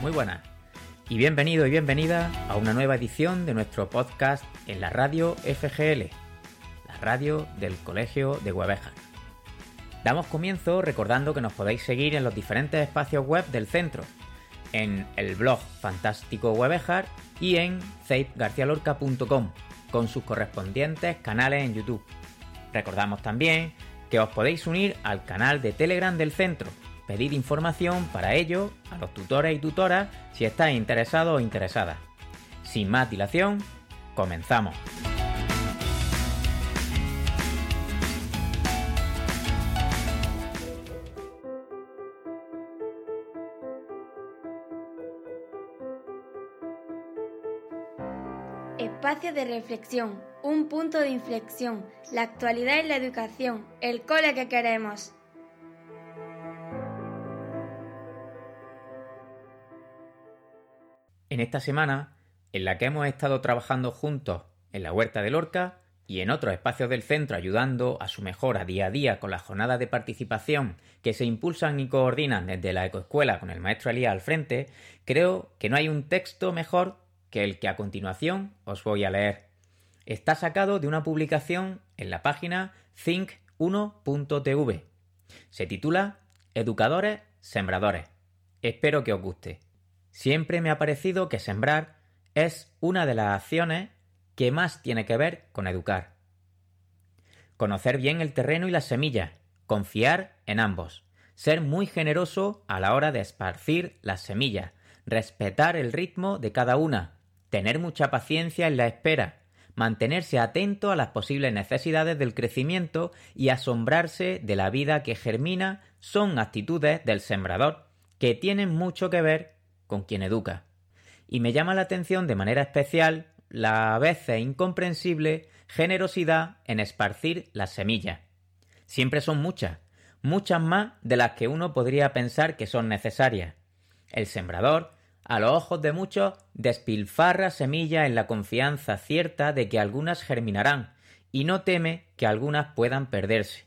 muy buenas. Y bienvenido y bienvenida a una nueva edición de nuestro podcast en la radio FGL, la radio del Colegio de Huevejas. Damos comienzo recordando que nos podéis seguir en los diferentes espacios web del centro, en el blog Fantástico Huevejar y en zeipgarcialorca.com, con sus correspondientes canales en YouTube. Recordamos también que os podéis unir al canal de Telegram del centro, pedir información para ello a los tutores y tutoras si estáis interesados o interesadas. Sin más dilación, comenzamos. Espacio de reflexión, un punto de inflexión, la actualidad en la educación, el cole que queremos. En esta semana, en la que hemos estado trabajando juntos en la Huerta de Lorca y en otros espacios del centro ayudando a su mejora día a día con las jornadas de participación que se impulsan y coordinan desde la ecoescuela con el maestro Elías al frente, creo que no hay un texto mejor que el que a continuación os voy a leer. Está sacado de una publicación en la página think1.tv. Se titula Educadores Sembradores. Espero que os guste. Siempre me ha parecido que sembrar es una de las acciones que más tiene que ver con educar. Conocer bien el terreno y las semillas, confiar en ambos, ser muy generoso a la hora de esparcir las semillas, respetar el ritmo de cada una, tener mucha paciencia en la espera, mantenerse atento a las posibles necesidades del crecimiento y asombrarse de la vida que germina son actitudes del sembrador que tienen mucho que ver con quien educa. Y me llama la atención de manera especial la a veces incomprensible generosidad en esparcir las semillas. Siempre son muchas, muchas más de las que uno podría pensar que son necesarias. El sembrador, a los ojos de muchos, despilfarra semillas en la confianza cierta de que algunas germinarán, y no teme que algunas puedan perderse.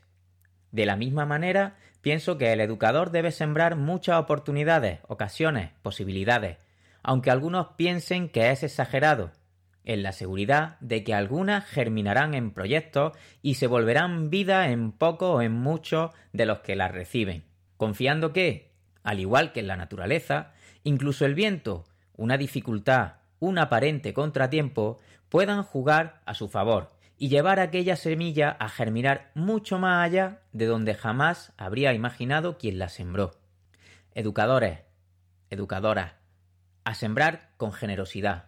De la misma manera, pienso que el educador debe sembrar muchas oportunidades, ocasiones, posibilidades, aunque algunos piensen que es exagerado, en la seguridad de que algunas germinarán en proyectos y se volverán vida en poco o en muchos de los que las reciben, confiando que, al igual que en la naturaleza, incluso el viento, una dificultad, un aparente contratiempo, puedan jugar a su favor y llevar aquella semilla a germinar mucho más allá de donde jamás habría imaginado quien la sembró. Educadores, educadoras, a sembrar con generosidad,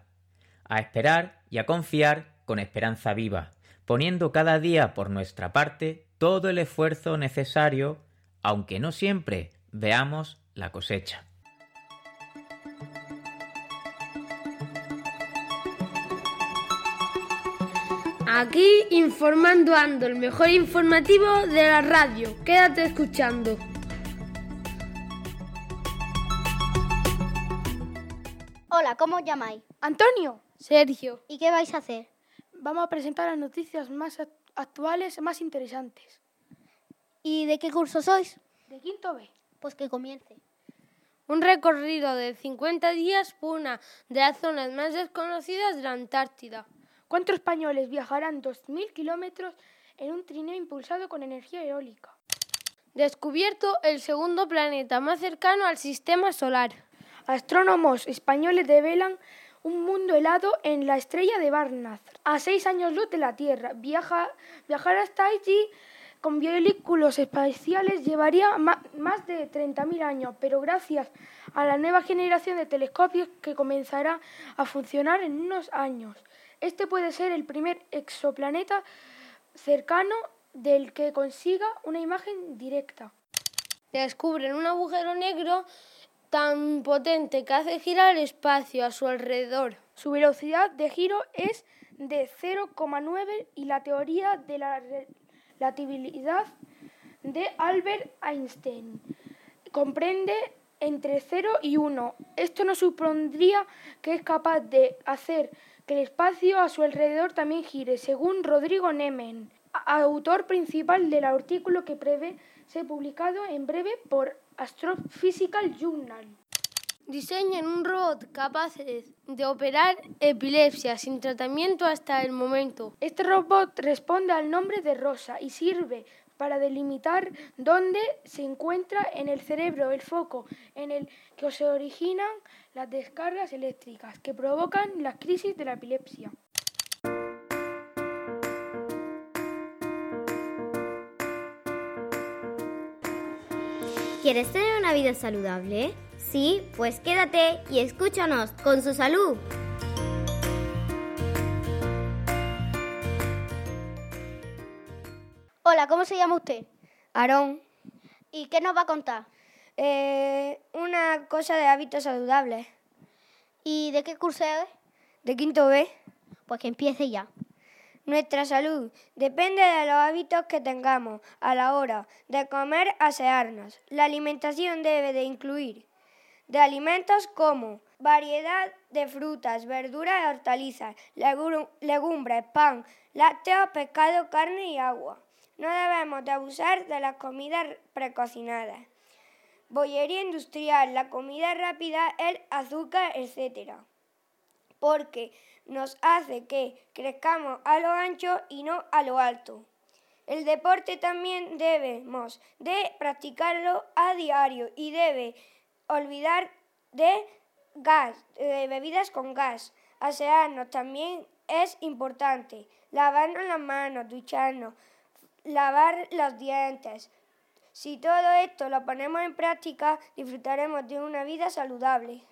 a esperar y a confiar con esperanza viva, poniendo cada día por nuestra parte todo el esfuerzo necesario, aunque no siempre veamos la cosecha. Aquí informando ando, el mejor informativo de la radio. Quédate escuchando. Hola, ¿cómo os llamáis? Antonio, Sergio, ¿Y qué vais a hacer? vamos a presentar las noticias más act- actuales, más interesantes. ¿Y de qué curso sois? De quinto B. Pues que comience. un recorrido de 50 días por una de las zonas más desconocidas de la Antártida. ¿Cuántos españoles viajarán 2.000 kilómetros en un trineo impulsado con energía eólica? Descubierto el segundo planeta más cercano al sistema solar. Astrónomos españoles develan un mundo helado en la estrella de Barnard, a seis años luz de la Tierra. Viaja- viajar hasta allí con vehículos espaciales llevaría más de 30.000 años, pero gracias a la nueva generación de telescopios que comenzará a funcionar en unos años, este puede ser el primer exoplaneta cercano del que consiga una imagen directa. Descubren un agujero negro tan potente que hace girar el espacio a su alrededor. Su velocidad de giro es de 0,9 y la teoría de la relatividad de Albert Einstein comprende entre 0 y 1. Esto nos supondría que es capaz de hacer que el espacio a su alrededor también gire, según Rodrigo Nemen, autor principal del artículo que prevé ser publicado en breve por Astrophysical Journal. diseñan un robot capaz de operar epilepsia sin tratamiento hasta el momento. Este robot responde al nombre de Rosa y sirve para delimitar dónde se encuentra en el cerebro el foco en el que se originan las descargas eléctricas que provocan las crisis de la epilepsia. ¿Quieres tener una vida saludable? Sí, pues quédate y escúchanos con su salud. Hola, ¿cómo se llama usted? Aarón, ¿Y qué nos va a contar? eh, una cosa de hábitos saludables. ¿Y de qué curso es? De quinto B, Pues que empiece ya. nuestra salud depende de los hábitos que tengamos a la hora de comer, asearnos. La alimentación debe de incluir de alimentos como variedad de frutas, verduras y hortalizas, legu- legumbres, pan, lácteos, pescado, carne y agua. No debemos de abusar de las comidas precocinadas. Bollería industrial, la comida rápida, el azúcar, etc. Porque nos hace que crezcamos a lo ancho y no a lo alto. El deporte también debemos de practicarlo a diario y debe olvidar de gas, de bebidas con gas. Asearnos también es importante. Lavarnos las manos, ducharnos, lavar los dientes. Si todo esto lo ponemos en práctica, disfrutaremos de una vida saludable.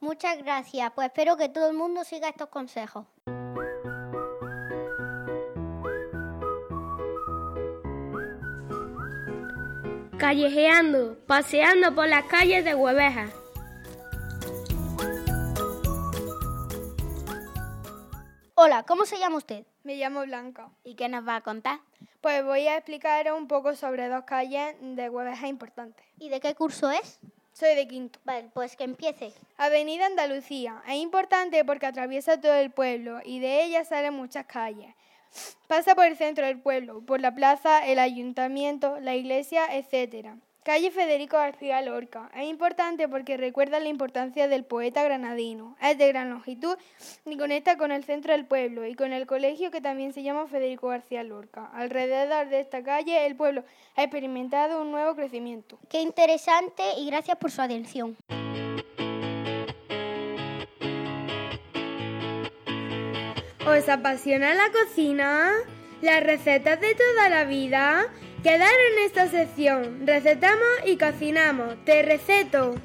Muchas gracias. Pues espero que todo el mundo siga estos consejos. Callejeando, paseando por las calles de Hueveja. Hola, ¿cómo se llama usted? Me llamo Blanca. ¿Y qué nos va a contar? Pues voy a explicar un poco sobre dos calles de Hueveja importantes. ¿Y de qué curso es? Soy de quinto. Vale, pues que empiece. Avenida Andalucía. Es importante porque atraviesa todo el pueblo y de ella salen muchas calles. Pasa por el centro del pueblo, por la plaza, el ayuntamiento, la iglesia, etc. Calle Federico García Lorca. Es importante porque recuerda la importancia del poeta granadino. Es de gran longitud y conecta con el centro del pueblo y con el colegio que también se llama Federico García Lorca. Alrededor de esta calle el pueblo ha experimentado un nuevo crecimiento. Qué interesante y gracias por su atención. ¿Os apasiona la cocina? ¿Las recetas de toda la vida? Quedar en esta sección. Recetamos y cocinamos. Te receto.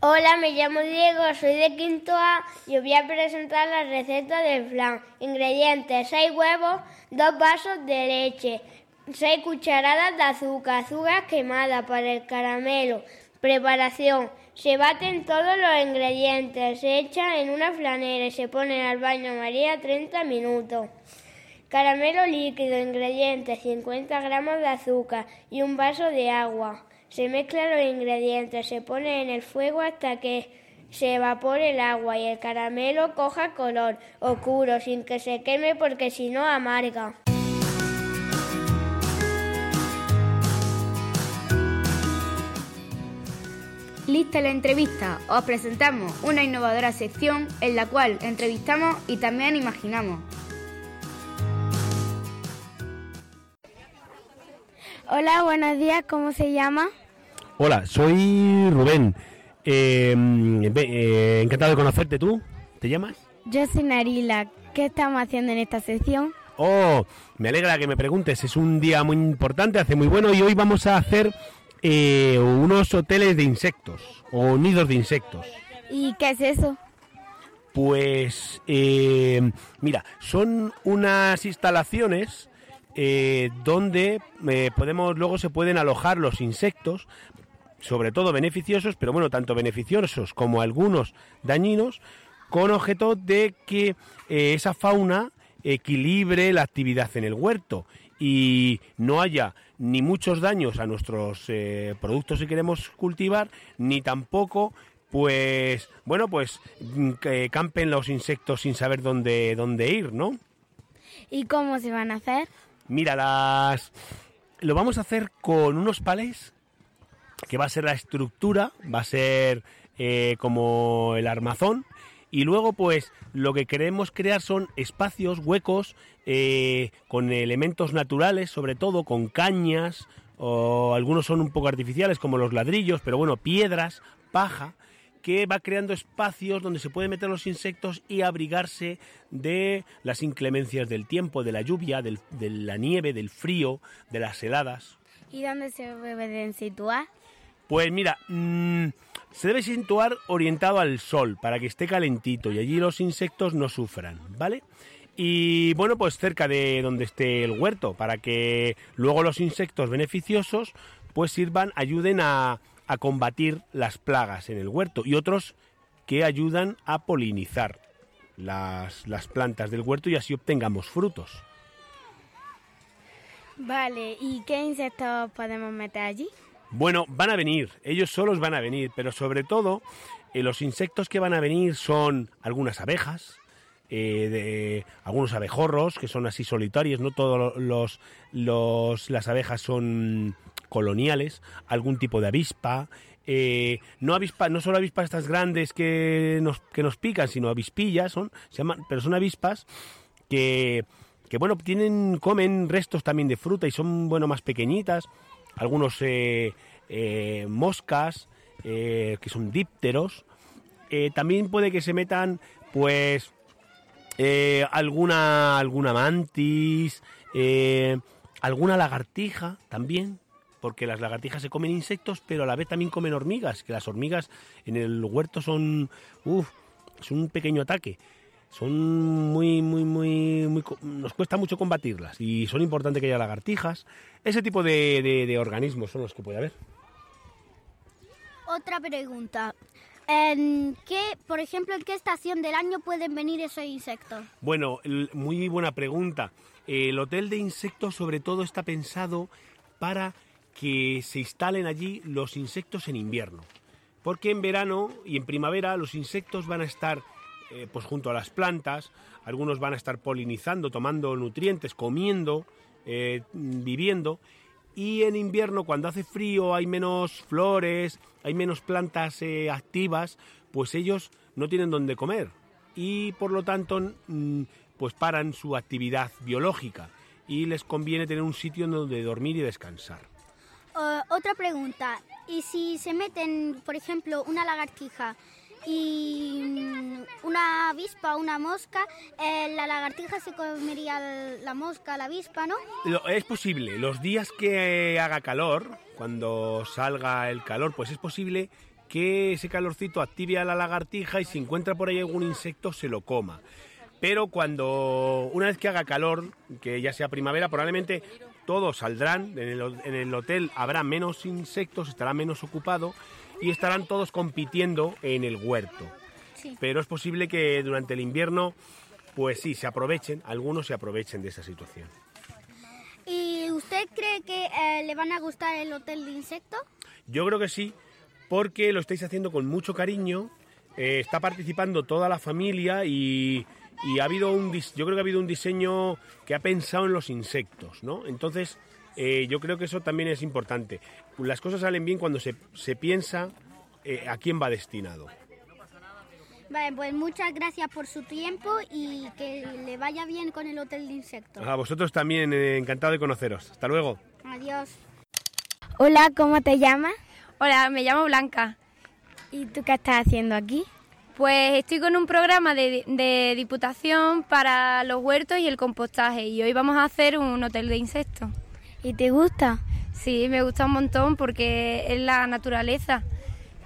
Hola, me llamo Diego, soy de quinto A y os voy a presentar la receta del flan. Ingredientes, 6 huevos, 2 vasos de leche, 6 cucharadas de azúcar, azúcar quemada para el caramelo. Preparación, se baten todos los ingredientes, se echan en una flanera y se ponen al baño María 30 minutos. Caramelo líquido, ingredientes, 50 gramos de azúcar y un vaso de agua. Se mezclan los ingredientes, se pone en el fuego hasta que se evapore el agua y el caramelo coja color oscuro sin que se queme porque si no amarga. Lista la entrevista. Os presentamos una innovadora sección en la cual entrevistamos y también imaginamos. Hola, buenos días, ¿cómo se llama? Hola, soy Rubén. Eh, eh, encantado de conocerte. ¿Tú? ¿Te llamas? Yo soy Narila. ¿Qué estamos haciendo en esta sección? Oh, me alegra que me preguntes. Es un día muy importante, hace muy bueno y hoy vamos a hacer eh, unos hoteles de insectos o nidos de insectos. ¿Y qué es eso? Pues, eh, mira, son unas instalaciones eh, donde eh, podemos luego se pueden alojar los insectos, sobre todo beneficiosos, pero bueno, tanto beneficiosos como algunos dañinos, con objeto de que eh, esa fauna equilibre la actividad en el huerto y no haya ni muchos daños a nuestros eh, productos que queremos cultivar, ni tampoco pues bueno pues mm, que campen los insectos sin saber dónde dónde ir, ¿no? ¿Y cómo se van a hacer? Mira, las lo vamos a hacer con unos palés, que va a ser la estructura, va a ser eh, como el armazón, y luego pues lo que queremos crear son espacios, huecos, eh, con elementos naturales, sobre todo con cañas, o algunos son un poco artificiales como los ladrillos, pero bueno, piedras, paja, que va creando espacios donde se pueden meter los insectos y abrigarse de las inclemencias del tiempo, de la lluvia, de la nieve, del frío, de las heladas. ¿Y dónde se deben situar? Pues mira, mm, se debe situar orientado al sol para que esté calentito y allí los insectos no sufran, ¿vale? Y bueno, pues cerca de donde esté el huerto, para que luego los insectos beneficiosos pues sirvan, ayuden a, a combatir las plagas en el huerto y otros que ayudan a polinizar las, las plantas del huerto y así obtengamos frutos. Vale, ¿y qué insectos podemos meter allí? Bueno, van a venir, ellos solos van a venir, pero sobre todo eh, los insectos que van a venir son algunas abejas, eh, de, algunos abejorros que son así solitarios, no todos los, los, las abejas son coloniales, algún tipo de avispa, eh, no avispa, no solo avispas estas grandes que nos, que nos pican, sino avispillas, son, se llaman, pero son avispas que, que bueno, tienen, comen restos también de fruta y son bueno más pequeñitas, algunos eh, eh, moscas, que son dípteros, también puede que se metan pues alguna alguna mantis, alguna lagartija también, porque las lagartijas se comen insectos, pero a la vez también comen hormigas, que las hormigas en el huerto son, es un pequeño ataque. Son muy, muy, muy, muy, nos cuesta mucho combatirlas y son importantes que haya lagartijas. Ese tipo de, de, organismos son los que puede haber. Otra pregunta. ¿En qué, por ejemplo, en qué estación del año pueden venir esos insectos? Bueno, muy buena pregunta. El hotel de insectos sobre todo está pensado para que se instalen allí los insectos en invierno. Porque en verano y en primavera los insectos van a estar eh, pues junto a las plantas, algunos van a estar polinizando, tomando nutrientes, comiendo, eh, viviendo. Y en invierno, cuando hace frío, hay menos flores, hay menos plantas eh, activas, pues ellos no tienen dónde comer. Y por lo tanto, mm, pues paran su actividad biológica y les conviene tener un sitio donde dormir y descansar otra pregunta. ¿Y si se meten, por ejemplo, una lagartija y mm, una avispa una mosca, eh, la lagartija se comería la mosca, la avispa, ¿no? Es posible. Los días que haga calor, cuando salga el calor, pues es posible que ese calorcito active a la lagartija y si encuentra por ahí algún insecto se lo coma. Pero cuando una vez que haga calor, que ya sea primavera, probablemente todos saldrán, en el, hotel habrá menos insectos, estará menos ocupado y estarán todos compitiendo en el huerto. Pero es posible que durante el invierno, pues sí, se aprovechen, algunos se aprovechen de esa situación. ¿Y usted cree que eh, le van a gustar el hotel de insectos? Yo creo que sí, porque lo estáis haciendo con mucho cariño, eh, está participando toda la familia y y ha habido un yo creo que ha habido un diseño que ha pensado en los insectos, ¿no? Entonces, eh, yo creo que eso también es importante. Las cosas salen bien cuando se, se piensa eh, a quién va destinado. Vale, pues muchas gracias por su tiempo y que le vaya bien con el Hotel de Insectos. A vosotros también, eh, encantado de conoceros. Hasta luego. Adiós. Hola, ¿cómo te llamas? Hola, me llamo Blanca. ¿Y tú qué estás haciendo aquí? Pues estoy con un programa de, diputación para los huertos y el compostaje y hoy vamos a hacer un hotel de insectos. ¿Y te gusta? Sí, me gusta un montón porque es la naturaleza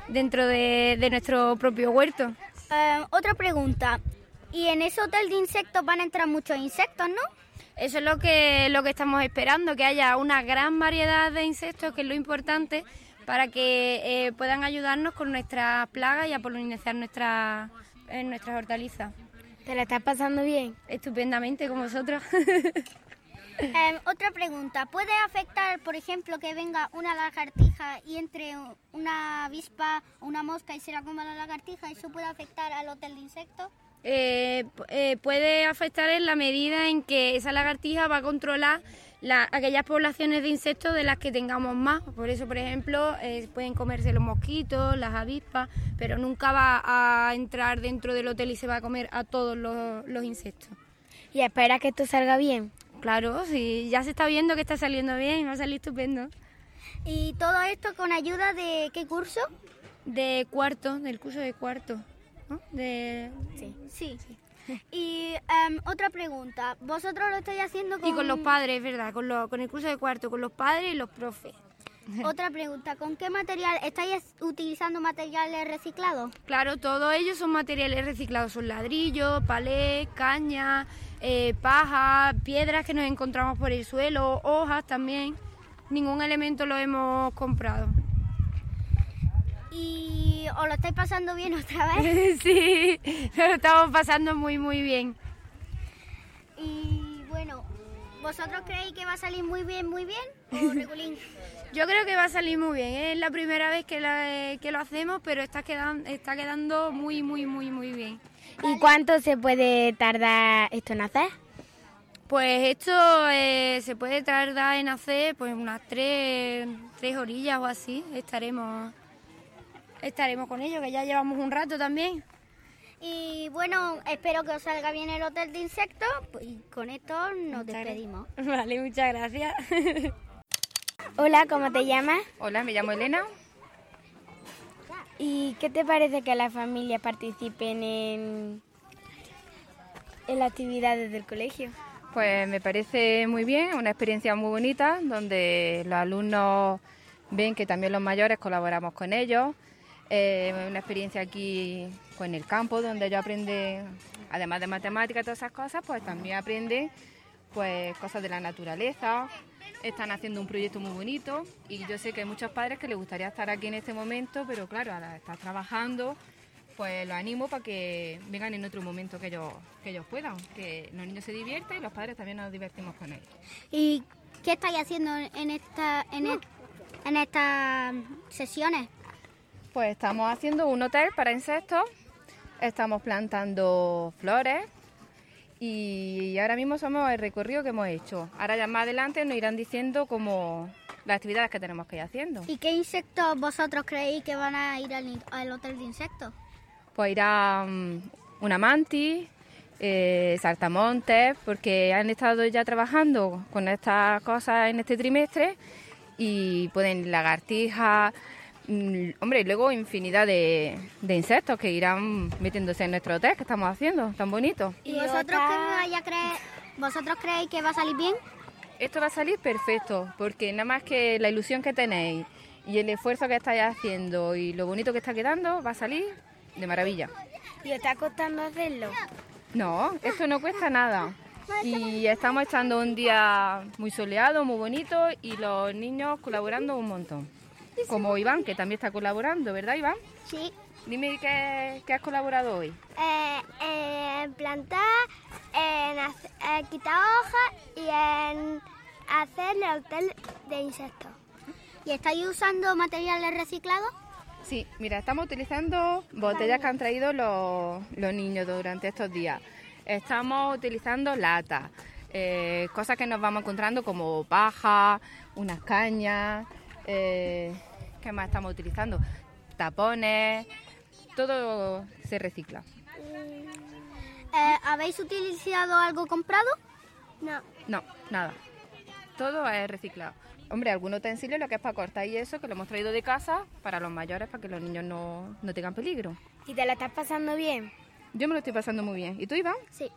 dentro de, nuestro propio huerto. Eh, otra pregunta, ¿y en ese hotel de insectos van a entrar muchos insectos, no? Eso es lo que, lo que estamos esperando, que haya una gran variedad de insectos, que es lo importante, para que eh, puedan ayudarnos con nuestras plagas y a polinizar nuestra, nuestras hortalizas. ¿Te la estás pasando bien? Estupendamente, con vosotros. Em, otra pregunta, ¿puede afectar, por ejemplo, que venga una lagartija y entre una avispa o una mosca y se la coma la lagartija? ¿Eso puede afectar al hotel de insectos? eh, eh, puede afectar en la medida en que esa lagartija va a controlar aquellas poblaciones de insectos de las que tengamos más. Por eso, por ejemplo, eh, pueden comerse los mosquitos, las avispas, pero nunca va a entrar dentro del hotel y se va a comer a todos los, los insectos. ¿Y espera que esto salga bien? Claro, sí, ya se está viendo que está saliendo bien, va a salir estupendo. ¿Y todo esto con ayuda de qué curso? De cuarto, del curso de cuarto. De... Sí. sí. Y em, otra pregunta, ¿vosotros lo estáis haciendo con...? Y con los padres, ¿verdad? Con, con el curso de cuarto, con los padres y los profes. Otra pregunta, ¿con qué material estáis utilizando materiales reciclados? Claro, todos ellos son materiales reciclados, son ladrillos, palés, caña, eh, paja, piedras que nos encontramos por el suelo, hojas también. Ningún elemento lo hemos comprado. ¿Y os lo estáis pasando bien otra vez? sí, lo estamos pasando muy, muy bien. Y ¿vosotros creéis que va a salir muy bien, muy bien? Yo creo que va a salir muy bien. Es la primera vez que, que lo hacemos, pero está quedando, está quedando muy, muy, muy, muy bien. ¿Y cuánto se puede tardar esto en hacer? Pues esto eh, se puede tardar en hacer pues unas tres, tres orillas o así. Estaremos estaremos con ellos, que ya llevamos un rato también. Y bueno, espero que os salga bien el hotel de insectos y con esto nos despedimos. Vale, muchas gracias. Hola, ¿cómo te llamas? Hola, me llamo Elena. ¿Y qué te parece que las familias participen en, en las actividades del colegio? Pues me parece muy bien, una experiencia muy bonita donde los alumnos ven que también los mayores colaboramos con ellos eh, una experiencia aquí pues, en el campo donde ellos aprenden, además de matemáticas y todas esas cosas, pues también aprenden pues cosas de la naturaleza. Están haciendo un proyecto muy bonito y yo sé que hay muchos padres que les gustaría estar aquí en este momento, pero claro, al estar trabajando, pues los animo para que vengan en otro momento que ellos, que ellos puedan, que los niños se divierten y los padres también nos divertimos con ellos. ¿Y qué estáis haciendo en, esta, en, en estas sesiones? Pues estamos haciendo un hotel para insectos, estamos plantando flores y ahora mismo somos el recorrido que hemos hecho. Ahora ya más adelante nos irán diciendo como las actividades que tenemos que ir haciendo. ¿Y qué insectos vosotros creéis que van a ir al, hotel de insectos? Pues irá um, una mantis, eh, saltamontes, porque han estado ya trabajando con estas cosas en este trimestre y pueden lagartijas, Mm, hombre, y luego infinidad de, insectos que irán metiéndose en nuestro hotel que estamos haciendo, tan bonito. ¿Y vosotros, vosotros creéis que va a salir bien? Esto va a salir perfecto, porque nada más que la ilusión que tenéis y el esfuerzo que estáis haciendo y lo bonito que está quedando, va a salir de maravilla. ¿Y os está costando hacerlo? No, esto no cuesta nada. Y estamos echando un día muy soleado, muy bonito y los niños colaborando un montón como Iván, que también está colaborando, ¿verdad, Iván? Sí. Dime qué, has colaborado hoy. Eh, en plantar, en, quitar hojas y en hacer el hotel de insectos. ¿Y estáis usando materiales reciclados? Sí, mira, estamos utilizando botellas que han traído los, niños durante estos días. Estamos utilizando latas, eh, cosas que nos vamos encontrando como paja, unas cañas, eh, ¿Qué más estamos utilizando? Tapones, todo se recicla. Eh, ¿Habéis utilizado algo comprado? No. No, nada. Todo es reciclado. Hombre, algún utensilio lo que es para cortar y eso, que lo hemos traído de casa para los mayores, para que los niños no, no tengan peligro. ¿Y te la estás pasando bien? Yo me lo estoy pasando muy bien. ¿Y tú, Iván? Sí.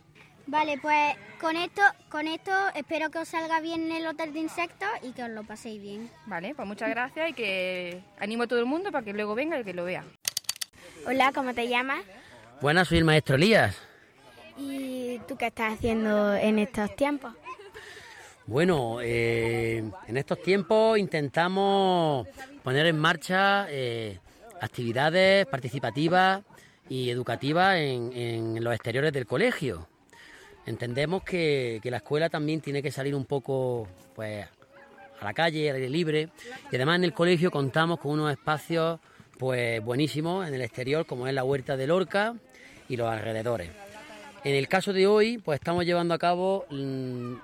Vale, pues con esto, con esto espero que os salga bien el hotel de insectos y que os lo paséis bien. Vale, pues muchas gracias y que animo a todo el mundo para que luego venga y que lo vea. Hola, ¿cómo te llamas? Buenas, soy el maestro Elías. ¿Y tú qué estás haciendo en estos tiempos? Bueno, eh, en estos tiempos intentamos poner en marcha eh, actividades participativas y educativas en los exteriores del colegio. Entendemos que, la escuela también tiene que salir un poco pues, a la calle, al aire libre. Y además en el colegio contamos con unos espacios pues buenísimos en el exterior, como es la huerta de Lorca y los alrededores. En el caso de hoy, pues estamos llevando a cabo mm,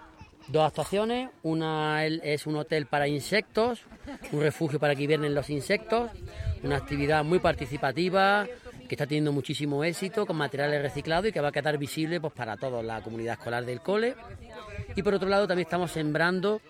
dos actuaciones. Una es un hotel para insectos, un refugio para que hibiernen los insectos, una actividad muy participativa que está teniendo muchísimo éxito con materiales reciclados y que va a quedar visible pues, para toda la comunidad escolar del cole. Y por otro lado también estamos sembrando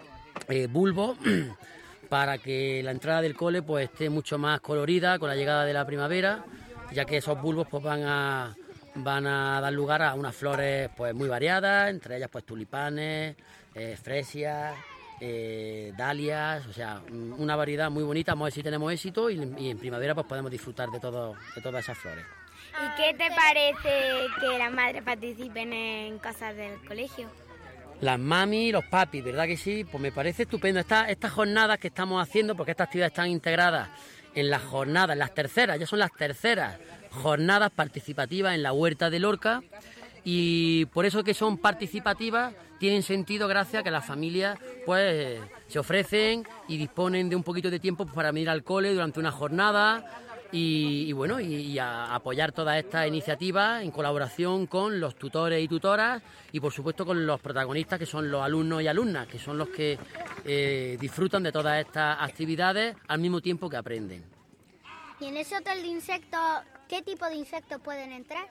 eh, bulbos para que la entrada del cole pues, esté mucho más colorida con la llegada de la primavera, ya que esos bulbos pues, van a van a dar lugar a unas flores pues muy variadas, entre ellas pues tulipanes, eh, fresias, eh, dalias, o sea, una variedad muy bonita, vamos a ver si tenemos éxito y, en primavera pues podemos disfrutar de, todo, de todas esas flores. ¿Y qué te parece que las madres participen en cosas del colegio? Las mami y los papis, ¿verdad que sí? Pues me parece estupendo. Estas, estas jornadas que estamos haciendo, porque estas actividades están integradas en las jornadas, en las terceras, ya son las terceras jornadas participativas en la huerta de Lorca y por eso que son participativas tienen sentido gracias a que las familias pues se ofrecen y disponen de un poquito de tiempo para venir al cole durante una jornada y, bueno y, apoyar todas estas iniciativas en colaboración con los tutores y tutoras y por supuesto con los protagonistas que son los alumnos y alumnas que son los que eh, disfrutan de todas estas actividades al mismo tiempo que aprenden. Y en ese hotel de insectos ¿Qué tipo de insectos pueden entrar?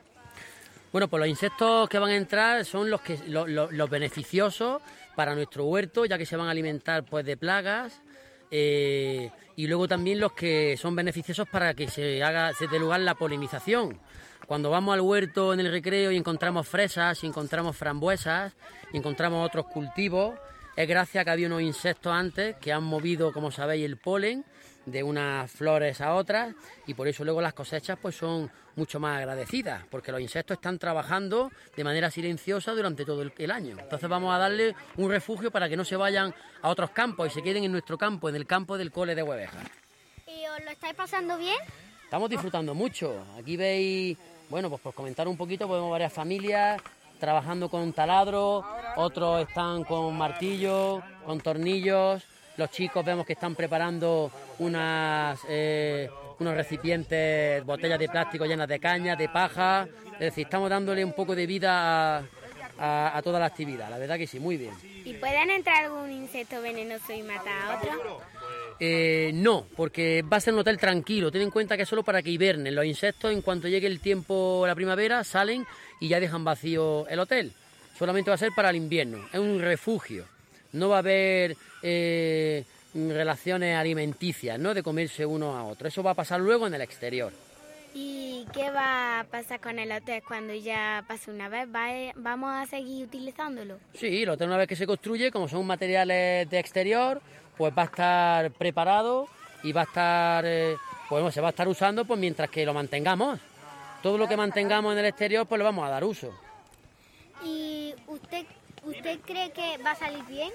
Bueno, pues los insectos que van a entrar son los que los, beneficiosos para nuestro huerto, ya que se van a alimentar pues de plagas. Eh, y luego también los que son beneficiosos para que se haga se dé lugar la polinización. Cuando vamos al huerto en el recreo y encontramos fresas, y encontramos frambuesas, y encontramos otros cultivos, es gracias a que había unos insectos antes que han movido, como sabéis, el polen de unas flores a otras y por eso luego las cosechas pues son mucho más agradecidas porque los insectos están trabajando de manera silenciosa durante todo el, año. Entonces vamos a darle un refugio para que no se vayan a otros campos y se queden en nuestro campo, en el campo del cole de Hueveja. ¿Y os lo estáis pasando bien? Estamos disfrutando mucho. Aquí veis, bueno, pues por comentar un poquito, podemos varias familias trabajando con taladro, otros están con martillos, con tornillos, los chicos vemos que están preparando unas, eh, unos recipientes, botellas de plástico llenas de caña, de paja. Es decir, estamos dándole un poco de vida a, toda la actividad. La verdad que sí, muy bien. ¿Y pueden entrar algún insecto venenoso y matar a otro? Eh, no, porque va a ser un hotel tranquilo. Ten en cuenta que es solo para que hibernen. Los insectos, en cuanto llegue el tiempo, la primavera, salen y ya dejan vacío el hotel. Solamente va a ser para el invierno. Es un refugio no va a haber eh, relaciones alimenticias, ¿no? De comerse uno a otro. Eso va a pasar luego en el exterior. ¿Y qué va a pasar con el hotel cuando ya pase una vez? ¿Vamos a seguir utilizándolo? Sí, el hotel una vez que se construye, como son materiales de exterior, pues va a estar preparado y va a estar, eh, pues se va a estar usando pues mientras que lo mantengamos. Todo lo que mantengamos en el exterior, pues lo vamos a dar uso. ¿Y usted ¿Usted cree que va a salir bien?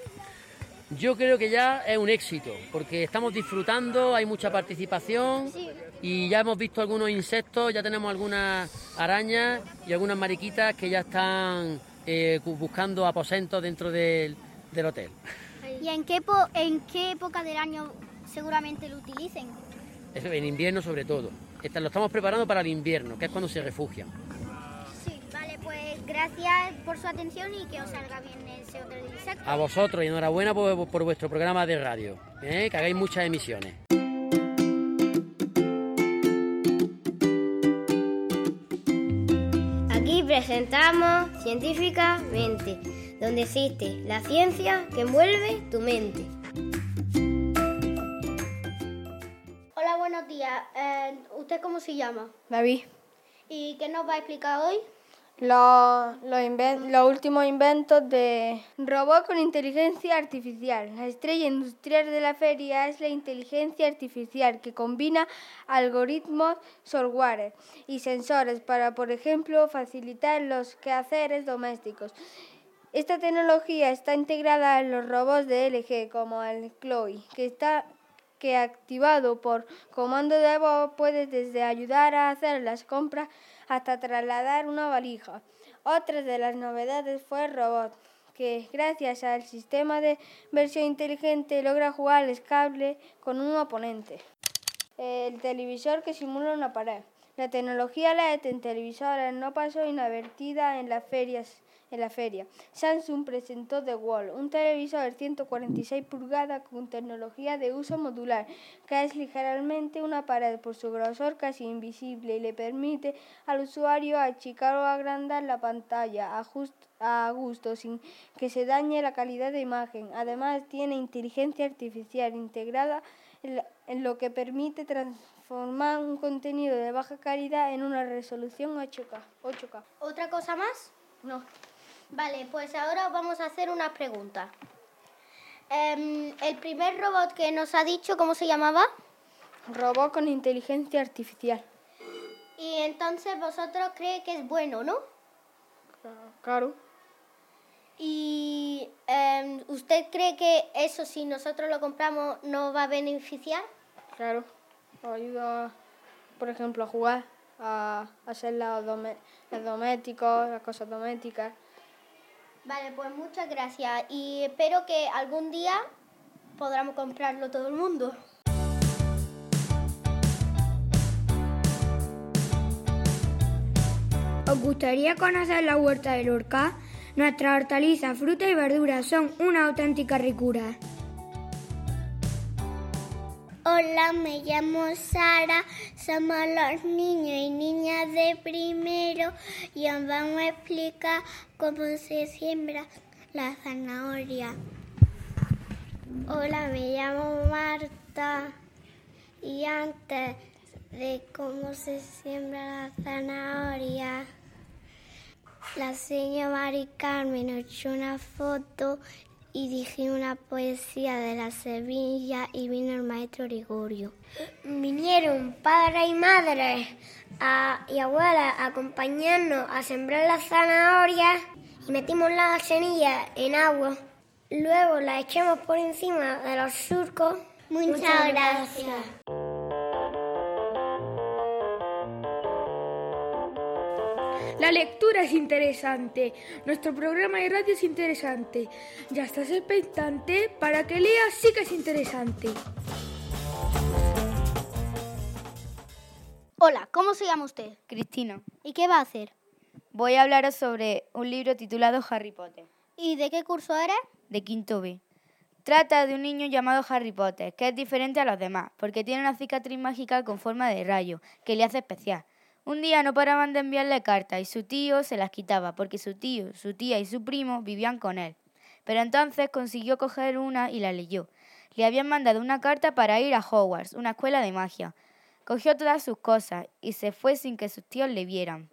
Yo creo que ya es un éxito, porque estamos disfrutando, hay mucha participación y ya hemos visto algunos insectos, ya tenemos algunas arañas y algunas mariquitas que ya están eh, buscando aposentos dentro del, hotel. ¿Y en qué, en qué época del año seguramente lo utilicen? en invierno sobre todo. Lo estamos preparando para el invierno, que es cuando se refugian. Gracias por su atención y que os salga bien ese otro insecto. A vosotros y enhorabuena por, por vuestro programa de radio, ¿eh? que hagáis muchas emisiones. Aquí presentamos Científicamente, donde existe la ciencia que envuelve tu mente. Hola, buenos días. Eh, ¿Usted cómo se llama? David. ¿Y qué nos va a explicar hoy? Los, los, últimos inventos de robot con inteligencia artificial. La estrella industrial de la feria es la inteligencia artificial que combina algoritmos, software y sensores para, por ejemplo, facilitar los quehaceres domésticos. Esta tecnología está integrada en los robots de LG como el Chloe, que está que activado por comando de voz puede desde ayudar a hacer las compras hasta trasladar una valija. Otra de las novedades fue el robot, que gracias al sistema de versión inteligente logra jugar el cable con un oponente. El televisor que simula una pared. La tecnología LED en televisores no pasó inadvertida en las ferias en la feria. Samsung presentó The Wall, un televisor de 146 pulgadas con tecnología de uso modular, que es ligeramente una pared por su grosor casi invisible y le permite al usuario achicar o agrandar la pantalla a, gusto sin que se dañe la calidad de imagen. Además tiene inteligencia artificial integrada en lo que permite transformar un contenido de baja calidad en una resolución 8K. 8K. ¿Otra cosa más? No. Vale, pues ahora vamos a hacer una pregunta. Em, el primer robot que nos ha dicho, ¿cómo se llamaba? Robot con inteligencia artificial. Y entonces vosotros creéis que es bueno, ¿no? Claro. ¿Y em, usted cree que eso, si nosotros lo compramos, nos va a beneficiar? Claro. Ayuda, por ejemplo, a jugar, a hacer los domésticos, las cosas domésticas. Vale, pues muchas gracias y espero que algún día podamos comprarlo todo el mundo. ¿Os gustaría conocer la huerta de Lorca? Nuestras hortalizas, frutas y verduras son una auténtica ricura. Hola, me llamo Sara, somos los niños y niñas de primero y os vamos a explicar cómo se siembra la zanahoria. Hola, me llamo Marta y antes de cómo se siembra la zanahoria, la señora Mari Carmen nos echó una foto y dije una poesía de la semilla y vino el maestro Gregorio. Vinieron padre y madre y abuela a acompañarnos a sembrar las zanahorias y metimos las semillas en agua. Luego las echamos por encima de los surcos. Muchas, gracias. La lectura es interesante. Nuestro programa de radio es interesante. Ya estás expectante para que leas, sí que es interesante. Hola, ¿cómo se llama usted? Cristina. ¿Y qué va a hacer? Voy a hablaros sobre un libro titulado Harry Potter. ¿Y de qué curso eres? De quinto B. Trata de un niño llamado Harry Potter, que es diferente a los demás, porque tiene una cicatriz mágica con forma de rayo, que le hace especial. Un día no paraban de enviarle cartas y su tío se las quitaba porque su tío, su tía y su primo vivían con él. Pero entonces consiguió coger una y la leyó. Le habían mandado una carta para ir a Hogwarts, una escuela de magia. Cogió todas sus cosas y se fue sin que sus tíos le vieran.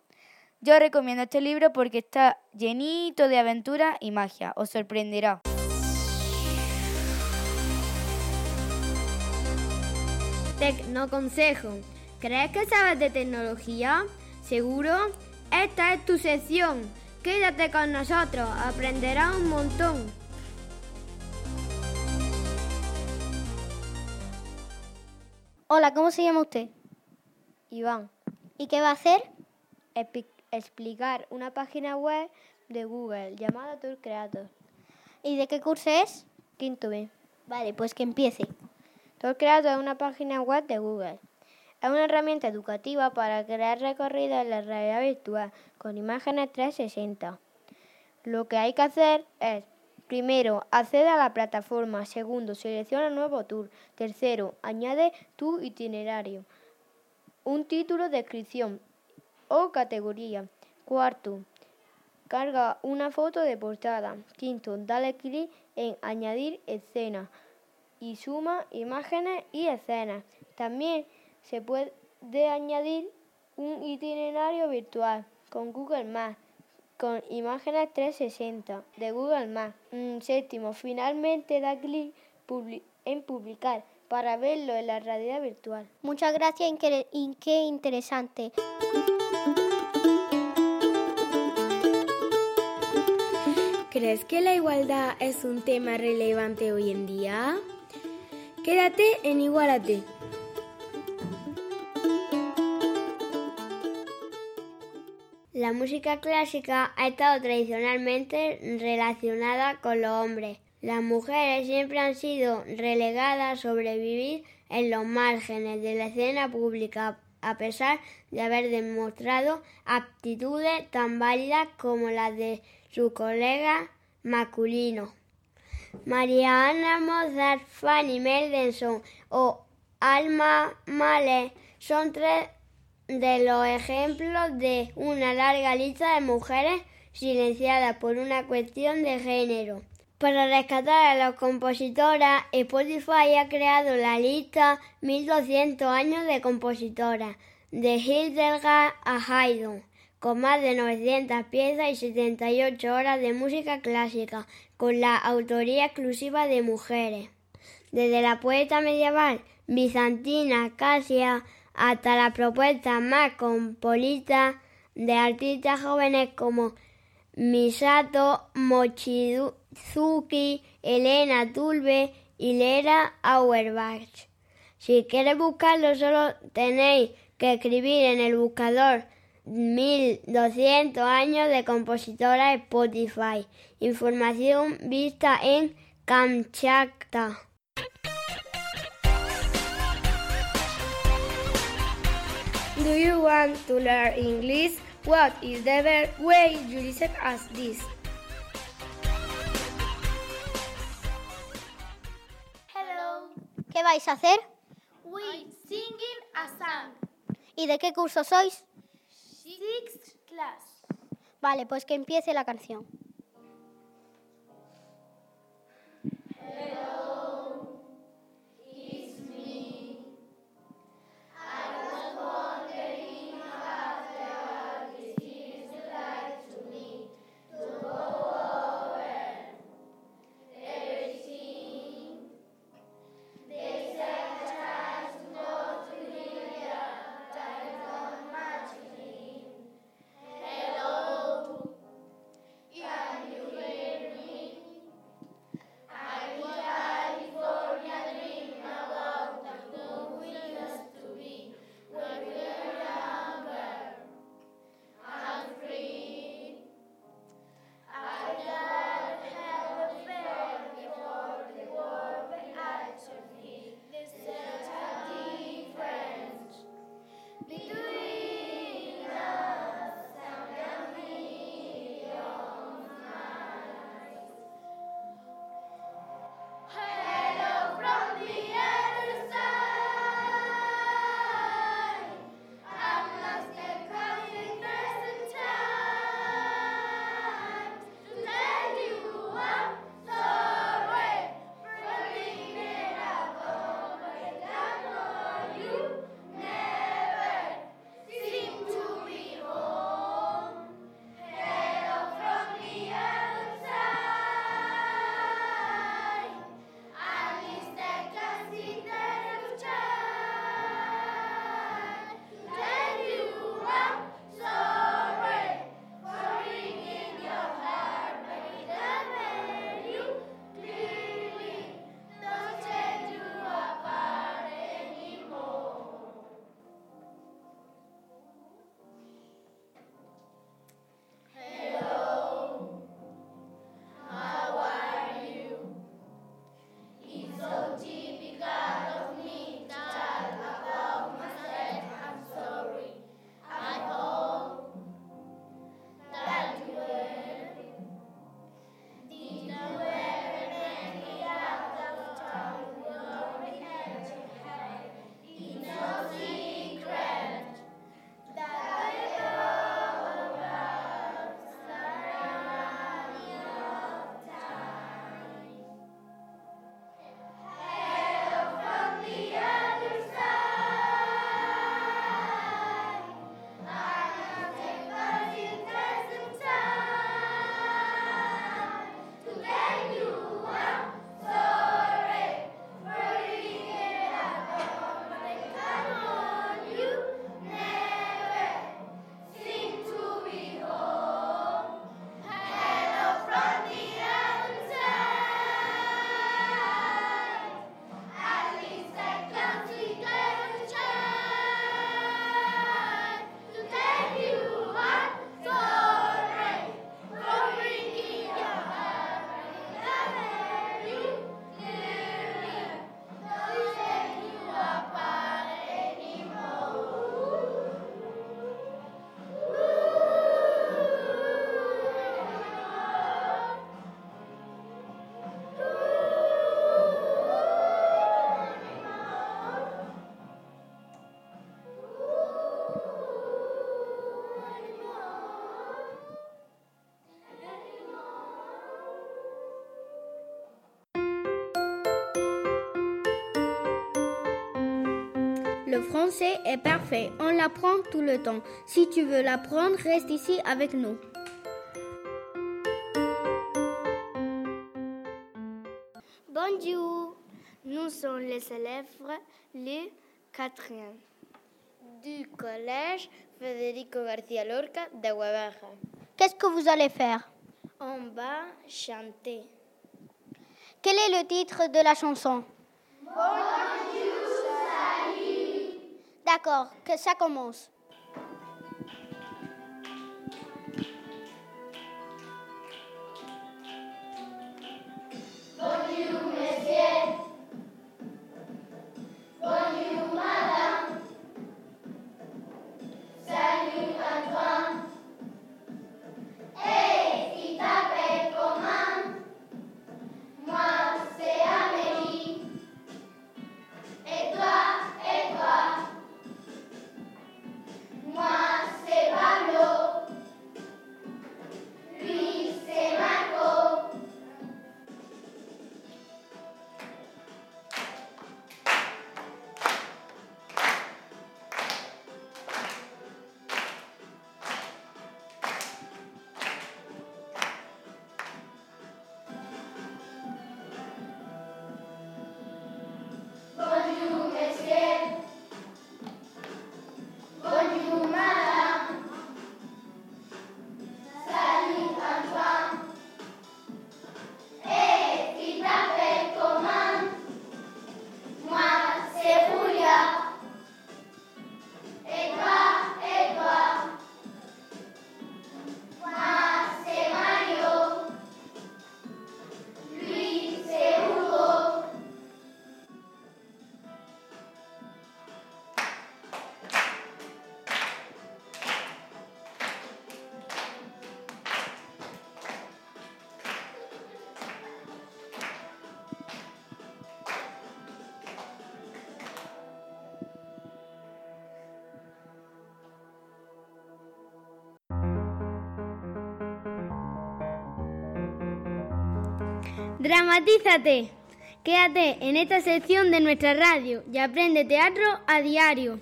Yo recomiendo este libro porque está llenito de aventura y magia. Os sorprenderá. Tecno consejo. ¿Crees que sabes de tecnología? ¿Seguro? Esta es tu sección. Quédate con nosotros, aprenderás un montón. Hola, ¿cómo se llama usted? Iván. ¿Y qué va a hacer? explicar una página web de Google llamada Tour Creator. ¿Y de qué curso es? Quinto B. Vale, pues que empiece. Tour Creator es una página web de Google. Es una herramienta educativa para crear recorridos en la realidad virtual con imágenes 360. Lo que hay que hacer es, primero, accede a la plataforma. Segundo, selecciona nuevo tour. Tercero, añade tu itinerario. Un título, descripción o categoría. Cuarto, carga una foto de portada. Quinto, dale clic en añadir escena y suma imágenes y escenas. También se puede añadir un itinerario virtual con Google Maps, con imágenes 360 de Google Maps. Mm, séptimo, finalmente da clic en publicar para verlo en la realidad virtual. Muchas gracias y qué interesante. ¿Crees que la igualdad es un tema relevante hoy en día? Quédate en Igualate. La música clásica ha estado tradicionalmente relacionada con los hombres. Las mujeres siempre han sido relegadas a sobrevivir en los márgenes de la escena pública, a pesar de haber demostrado aptitudes tan válidas como las de su colega masculino. Mariana Mozart, Fanny Mendelssohn o Alma Mahler son tres de los ejemplos de una larga lista de mujeres silenciadas por una cuestión de género. Para rescatar a las compositoras, Spotify ha creado la lista 1200 años de compositoras, de Hildegard a Haydn, con más de 900 piezas y 78 horas de música clásica, con la autoría exclusiva de mujeres. Desde la poeta medieval bizantina Casia hasta la propuesta más compolita de artistas jóvenes como Misato Mochizuki, Elena Tulbe y Lera Auerbach. Si quieres buscarlo, solo tenéis que escribir en el buscador 1200 años de compositora Spotify. Información vista en Kamchatka. Do you want to learn English? What is the best way you listen as this? Hello. ¿Qué vais a hacer? We singing a song. ¿Y de qué curso sois? Sixth class. Vale, pues que empiece la canción. Hello. Le français est parfait, on l'apprend tout le temps. Si tu veux l'apprendre, reste ici avec nous. Bonjour, nous sommes les élèves le quatrième du collège Federico García Lorca de Guadalajara. Qu'est-ce que vous allez faire? On va chanter. Quel est le titre de la chanson? Bonjour. D'accord, que ça commence. Dramatízate. Quédate en esta sección de nuestra radio y aprende teatro a diario.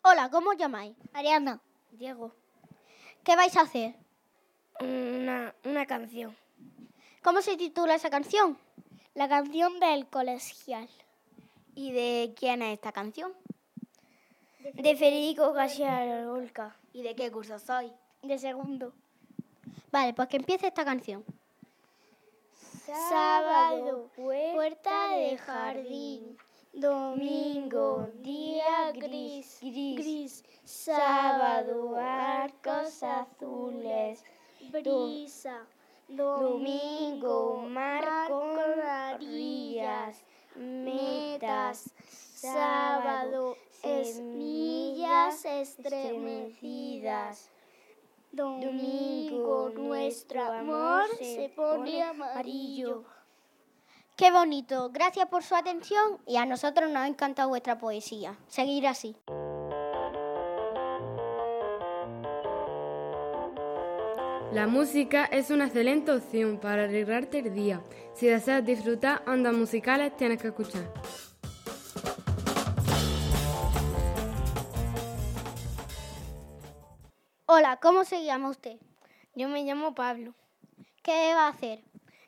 Hola, ¿cómo os llamáis? Ariana. Diego. ¿Qué vais a hacer? Una, una canción. ¿Cómo se titula esa canción? La canción del colegial. ¿Y de quién es esta canción? De Federico García Lorca. ¿Y de qué curso soy? De segundo. Vale, pues que empiece esta canción. Sábado, puerta de jardín. Domingo, día gris, gris. Sábado, arcos azules. Brisa. Domingo, mar con orillas. Metas. Sábado, semillas estremecidas. Domingo, nuestro amor se pone amarillo. Qué bonito. Gracias por su atención y a nosotros nos ha encantado vuestra poesía. Seguir así. La música es una excelente opción para alegrarte el día. Si deseas disfrutar ondas musicales, tienes que escuchar. Hola, ¿cómo se llama usted? Yo me llamo Pablo. ¿Qué va a hacer?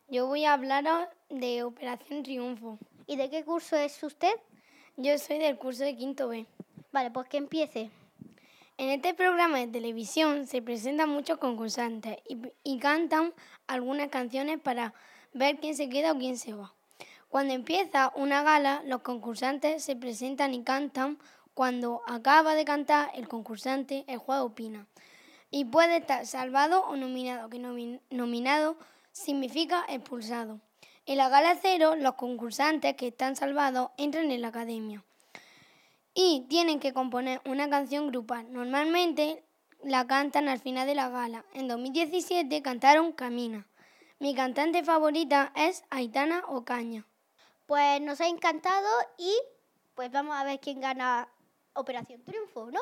Yo voy a hablaros de Operación Triunfo. ¿Y de qué curso es usted? Yo soy del curso de quinto B. Vale, pues que empiece. En este programa de televisión se presentan muchos concursantes y, y cantan algunas canciones para ver quién se queda o quién se va. Cuando empieza una gala, los concursantes se presentan y cantan. Cuando acaba de cantar el concursante, el juego opina. Y puede estar salvado o nominado, que nomi- nominado significa expulsado. En la gala cero, los concursantes que están salvados entran en la academia y tienen que componer una canción grupal. Normalmente la cantan al final de la gala. En 2017 cantaron Camina. Mi cantante favorita es Aitana Ocaña. Pues nos ha encantado y pues vamos a ver quién gana Operación Triunfo, ¿no?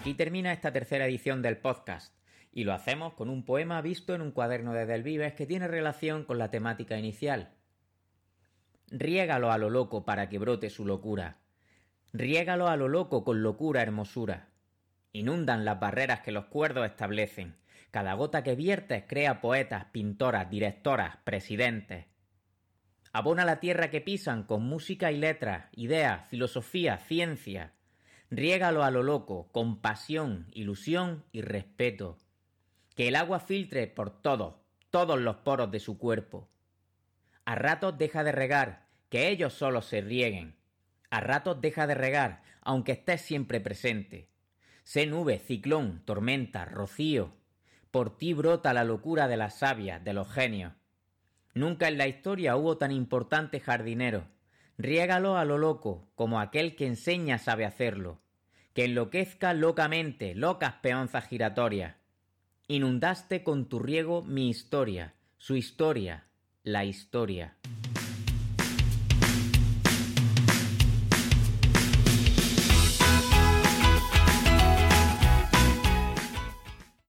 Aquí termina esta tercera edición del podcast y lo hacemos con un poema visto en un cuaderno de Del Vives que tiene relación con la temática inicial. Riégalo a lo loco para que brote su locura. Riégalo a lo loco con locura hermosura. Inundan las barreras que los cuerdos establecen. Cada gota que viertes crea poetas, pintoras, directoras, presidentes. Abona la tierra que pisan con música y letras, ideas, filosofía, ciencia. Riégalo a lo loco, con pasión, ilusión y respeto. Que el agua filtre por todos, todos los poros de su cuerpo. A ratos deja de regar, que ellos solos se rieguen. A ratos deja de regar, aunque estés siempre presente. Sé nube, ciclón, tormenta, rocío. Por ti brota la locura de las sabias, de los genios. Nunca en la historia hubo tan importante jardinero. Riégalo a lo loco, como aquel que enseña sabe hacerlo. Que enloquezca locamente, locas peonzas giratorias. Inundaste con tu riego mi historia, su historia, la historia.